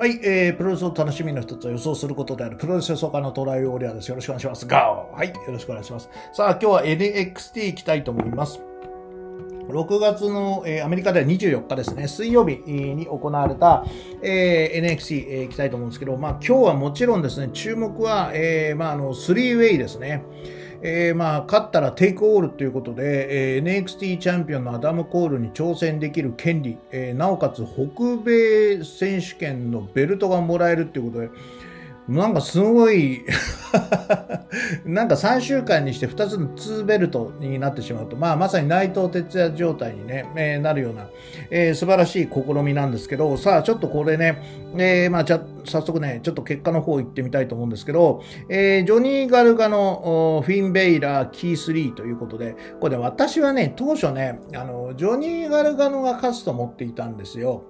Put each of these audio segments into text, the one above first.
はい、えー、プロレスの楽しみの一つは予想することであるプロレス予想家のトライオーリアです。よろしくお願いします。ガーはい、よろしくお願いします。さあ、今日は NXT 行きたいと思います。6月の、えー、アメリカでは24日ですね、水曜日に行われた、えー、NXT、えー、行きたいと思うんですけど、まあ今日はもちろんですね、注目は、えー、まああの、3ウェイですね。えー、まあ、勝ったらテイクオールということで、えー、NXT チャンピオンのアダム・コールに挑戦できる権利、えー、なおかつ北米選手権のベルトがもらえるということで、なんかすごい なんか3週間にして2つの2ベルトになってしまうと、まあまさに内藤哲也状態にね、えー、なるような、えー、素晴らしい試みなんですけど、さあちょっとこれね、えー、まあじゃ、早速ね、ちょっと結果の方行ってみたいと思うんですけど、えー、ジョニー・ガルガのフィン・ベイラー、キー3ということで、これ私はね、当初ね、あの、ジョニー・ガルガノが勝つと思っていたんですよ。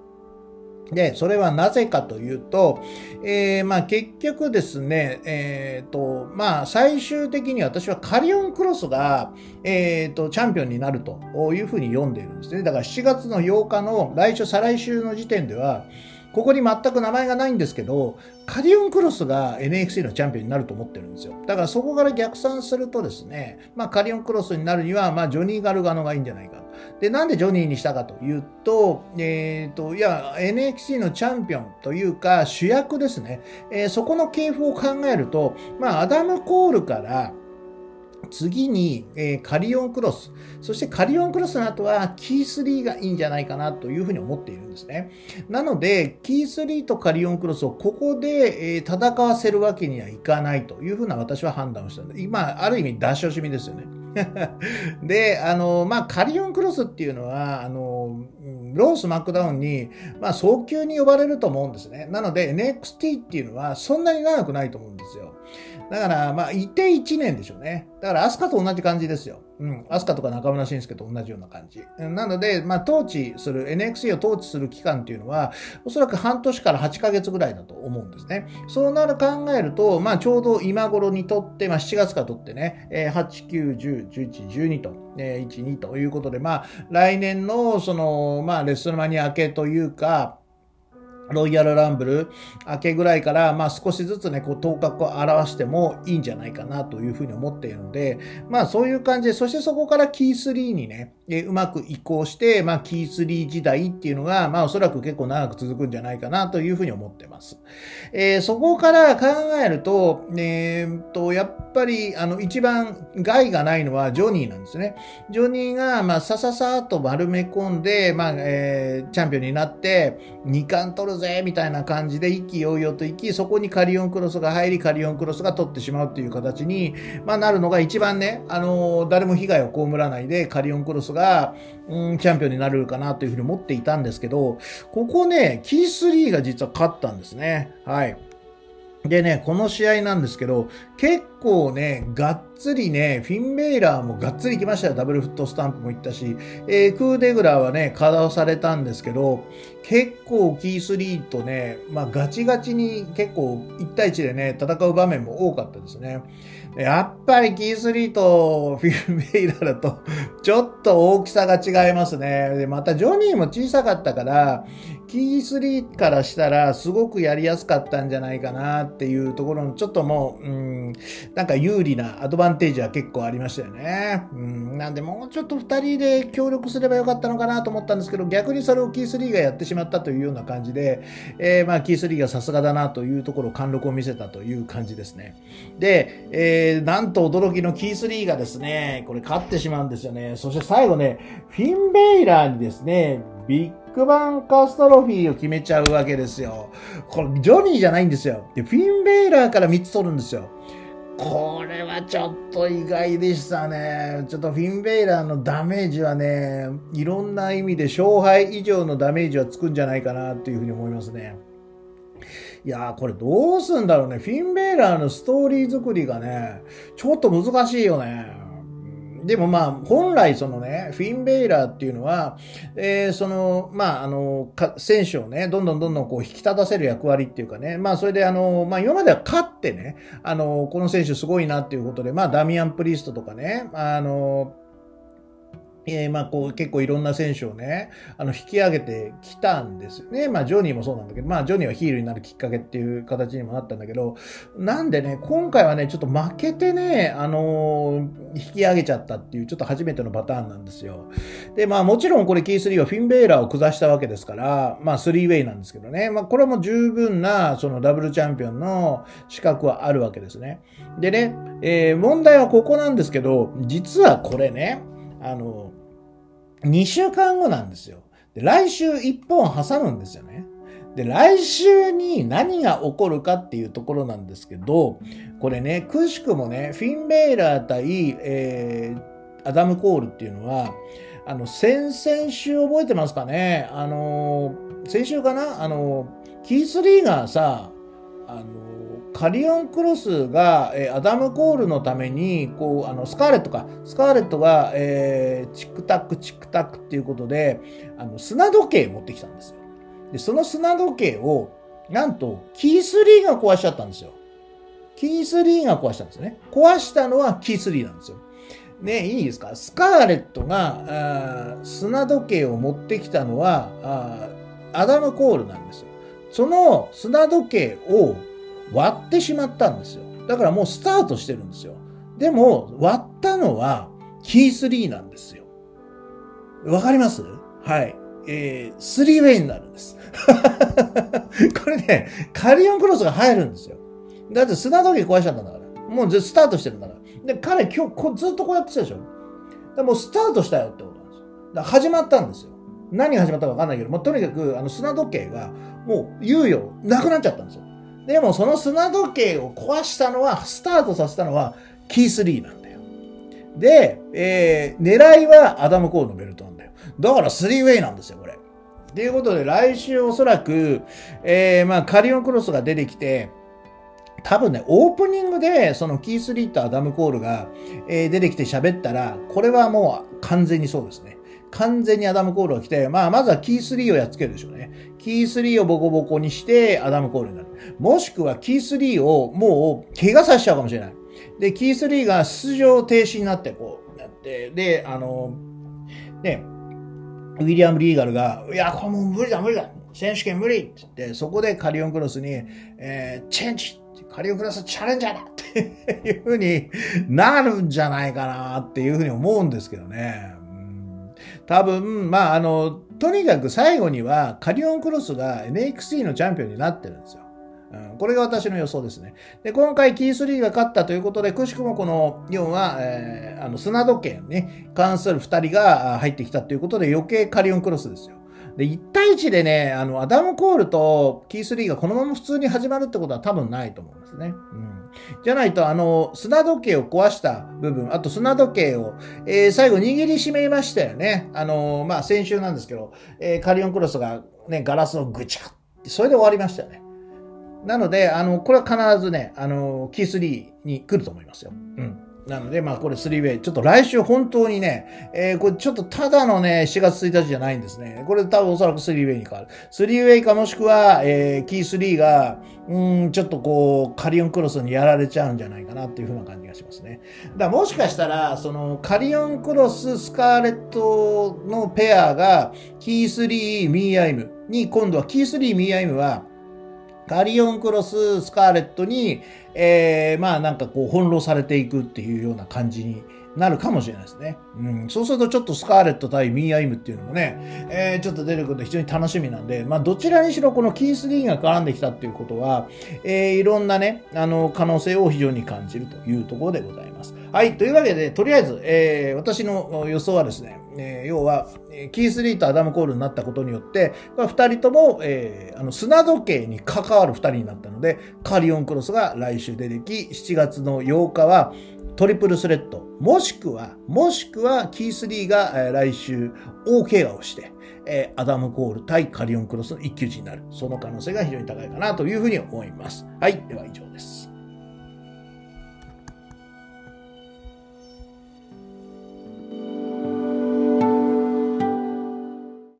で、それはなぜかというと、えー、まあ結局ですね、えっ、ー、と、まあ最終的に私はカリオンクロスが、えっ、ー、と、チャンピオンになるというふうに読んでいるんですね。だから7月の8日の来週、再来週の時点では、ここに全く名前がないんですけど、カリオンクロスが NXT のチャンピオンになると思ってるんですよ。だからそこから逆算するとですね、まあカリオンクロスになるには、まあジョニー・ガルガノがいいんじゃないか。で、なんでジョニーにしたかというと、えっ、ー、と、いや、NXT のチャンピオンというか主役ですね。えー、そこの系譜を考えると、まあアダム・コールから、次に、えー、カリオンクロス。そしてカリオンクロスの後はキー3がいいんじゃないかなというふうに思っているんですね。なので、キー3とカリオンクロスをここで、えー、戦わせるわけにはいかないというふうな私は判断をしたんで、今、ある意味脱所しみですよね。で、あの、まあ、カリオンクロスっていうのは、あの、ロースマックダウンに、まあ、早急に呼ばれると思うんですね。なので、NXT っていうのはそんなに長くないと思うんですよ。だから、まあ、いて1年でしょうね。だから、アスカと同じ感じですよ。うん。アスカとか中村慎介と同じような感じ。なので、まあ、統治する、NXT を統治する期間っていうのは、おそらく半年から8ヶ月ぐらいだと思うんですね。そうなる考えると、まあ、ちょうど今頃にとって、まあ、7月からとってね、えー、8、9、10、11、12と、えー、1、2ということで、まあ、来年の、その、まあ、レストラマニア明けというか、ロイヤルランブル明けぐらいから、まあ少しずつね、こう頭角を表してもいいんじゃないかなというふうに思っているので、まあそういう感じで、そしてそこからキー3にね、えうまく移行して、まあキー3時代っていうのが、まあおそらく結構長く続くんじゃないかなというふうに思ってます。えー、そこから考えると、えー、と、やっぱり、あの、一番害がないのはジョニーなんですね。ジョニーが、まあさささっと丸め込んで、まあ、えー、チャンピオンになって、2冠取るぜみたいな感じで意気揚々と行き、そこにカリオンクロスが入り、カリオンクロスが取ってしまうっていう形に、まあ、なるのが一番ね、あのー、誰も被害を被らないで、カリオンクロスが、うん、チャンピオンになるかなというふうに思っていたんですけど、ここね、キー3が実は勝ったんですね。はい。でね、この試合なんですけど、結構ね、がっつりね、フィンベイラーもがっつり来ましたよ。ダブルフットスタンプも行ったし、えー、クーデグラーはね、稼働されたんですけど、結構キー3とね、まあガチガチに結構1対1でね、戦う場面も多かったですね。やっぱりキー3とフィンベイラーだと、ちょっと大きさが違いますね。で、またジョニーも小さかったから、キー3からしたらすごくやりやすかったんじゃないかなっていうところの、ちょっともう、うん、なんか有利なアドバンテージは結構ありましたよね。うん、なんでもうちょっと2人で協力すればよかったのかなと思ったんですけど、逆にそれをキー3がやってしまったというような感じで、えー、まあキー3がさすがだなというところ、貫禄を見せたという感じですね。で、えー、なんと驚きのキー3がですね、これ勝ってしまうんですよね。そして最後ね、フィンベイラーにですね、ビッグバンカストロフィーを決めちゃうわけですよ。これ、ジョニーじゃないんですよ。で、フィンベイラーから3つ取るんですよ。これはちょっと意外でしたね。ちょっとフィンベイラーのダメージはね、いろんな意味で勝敗以上のダメージはつくんじゃないかなっていうふうに思いますね。いやー、これどうすんだろうね。フィンベイラーのストーリー作りがね、ちょっと難しいよね。でもまあ、本来そのね、フィンベイラーっていうのは、えー、その、まあ、あの、選手をね、どんどんどんどんこう引き立たせる役割っていうかね、まあ、それであの、まあ、今までは勝ってね、あの、この選手すごいなっていうことで、まあ、ダミアン・プリストとかね、あの、えー、まあこう結構いろんな選手をね、あの引き上げてきたんですよね。まあジョニーもそうなんだけど、まあジョニーはヒールになるきっかけっていう形にもなったんだけど、なんでね、今回はね、ちょっと負けてね、あのー、引き上げちゃったっていうちょっと初めてのパターンなんですよ。で、まあもちろんこれキー3はフィンベーラーを下したわけですから、まあ3ウェイなんですけどね、まあこれも十分なそのダブルチャンピオンの資格はあるわけですね。でね、えー、問題はここなんですけど、実はこれね、あの、2週間後なんですよ。で来週1本挟むんですよね。で、来週に何が起こるかっていうところなんですけど、これね、くしくもね、フィンベイラー対、えー、アダム・コールっていうのは、あの、先々週覚えてますかね？あの、先週かな？あの、キース・リーガーさ、あの、カリオンクロスが、えー、アダム・コールのために、こう、あの、スカーレットか、スカーレットが、えー、チックタックチックタックっていうことで、あの、砂時計持ってきたんですよ。で、その砂時計を、なんと、キース・リーが壊しちゃったんですよ。キース・リーが壊したんですよね。壊したのはキース・リーなんですよ。ね、いいですか？スカーレットが、砂時計を持ってきたのは、アダム・コールなんですよ。その砂時計を割ってしまったんですよ。だからもうスタートしてるんですよ。でも、割ったのはキー3なんですよ。わかります？はい。えー、ウェイになるんです。これね、カリオンクロスが入るんですよ。だって砂時計壊しちゃったんだから。もうスタートしてるんだから。で、彼今日こずっとこうやってたでしょ。でもうスタートしたよってことなんですよ。だから始まったんですよ。何が始まったかわかんないけど、もうとにかくあの砂時計がもう猶予なくなっちゃったんですよ。でもその砂時計を壊したのは、スタートさせたのはキースリーなんだよ。で、えー、狙いはアダム・コールのベルトなんだよ。だからスリーウェイなんですよ、これ。ということで、来週おそらく、えー、まあ、カリオンクロスが出てきて、多分ね、オープニングで、そのキース・リーとアダム・コールが、えー、出てきて喋ったら、これはもう完全にそうですね。完全にアダム・コールが来て、まあ、まずはキース・リーをやっつけるでしょうね。キー3をボコボコにして、アダム・コールになる。もしくは、キー3をもう、怪我させちゃうかもしれない。で、キース・リーが出場停止になって、こう、やって、で、あの、ね、ウィリアム・リーガルが、いや、これもう無理だ、無理だ。選手権無理って言って、そこでカリオンクロスに、えー、チェンジカリオンクロスチャレンジャーだっていうふうになるんじゃないかなっていうふうに思うんですけどね。多分、まあ、あの、とにかく最後にはカリオンクロスが NXT のチャンピオンになってるんですよ。うん、これが私の予想ですね。で、今回キー3が勝ったということで、くしくもこの4は、えー、あの、砂時計にね、関する2人が入ってきたということで余計カリオンクロスですよ。で、1対1でね、あの、アダム・コールとキー3がこのまま普通に始まるってことは多分ないと思うんですね。うん。じゃないと、あの、砂時計を壊した部分、あと砂時計を、えー、最後握りしめましたよね。あの、まあ、先週なんですけど、えー、カリオンクロスがね、ガラスをぐちゃって、それで終わりましたよね。なので、あの、これは必ずね、あの、キー3に来ると思いますよ。うん。なので、まあこれ3ウェイ。ちょっと来週本当にね、えー、これちょっとただのね、4月1日じゃないんですね。これ多分おそらく3ウェイに変わる。3ウェイかもしくは、えー、キー3が、うん、ちょっとこう、カリオンクロスにやられちゃうんじゃないかなっていうふうな感じがしますね。だからもしかしたら、その、カリオンクロス、スカーレットのペアが、キー3、ミア・イムに、今度はキース・リー、ミア・イムは、カリオンクロス、スカーレットに、えー、まあなんかこう翻弄されていくっていうような感じになるかもしれないですね。うん。そうするとちょっとスカーレット対ミア・イムっていうのもね、えー、ちょっと出てくると非常に楽しみなんで、まあどちらにしろこのキース・リーが絡んできたっていうことは、えー、いろんなね、あの、可能性を非常に感じるというところでございます。はい。というわけで、とりあえず、えー、私の予想はですね、えー、要は、キース・リーとアダム・コールになったことによって、二人とも、えー、あの砂時計に関わる二人になったので、カリオン・クロスが来週出てき、7月の8日は、トリプルスレッド、もしくは、もしくは、キース・リーが、え、来週、大怪我をして、え、アダム・コール対カリオン・クロスの一騎打ちになる。その可能性が非常に高いかなというふうに思います。はい。では以上です。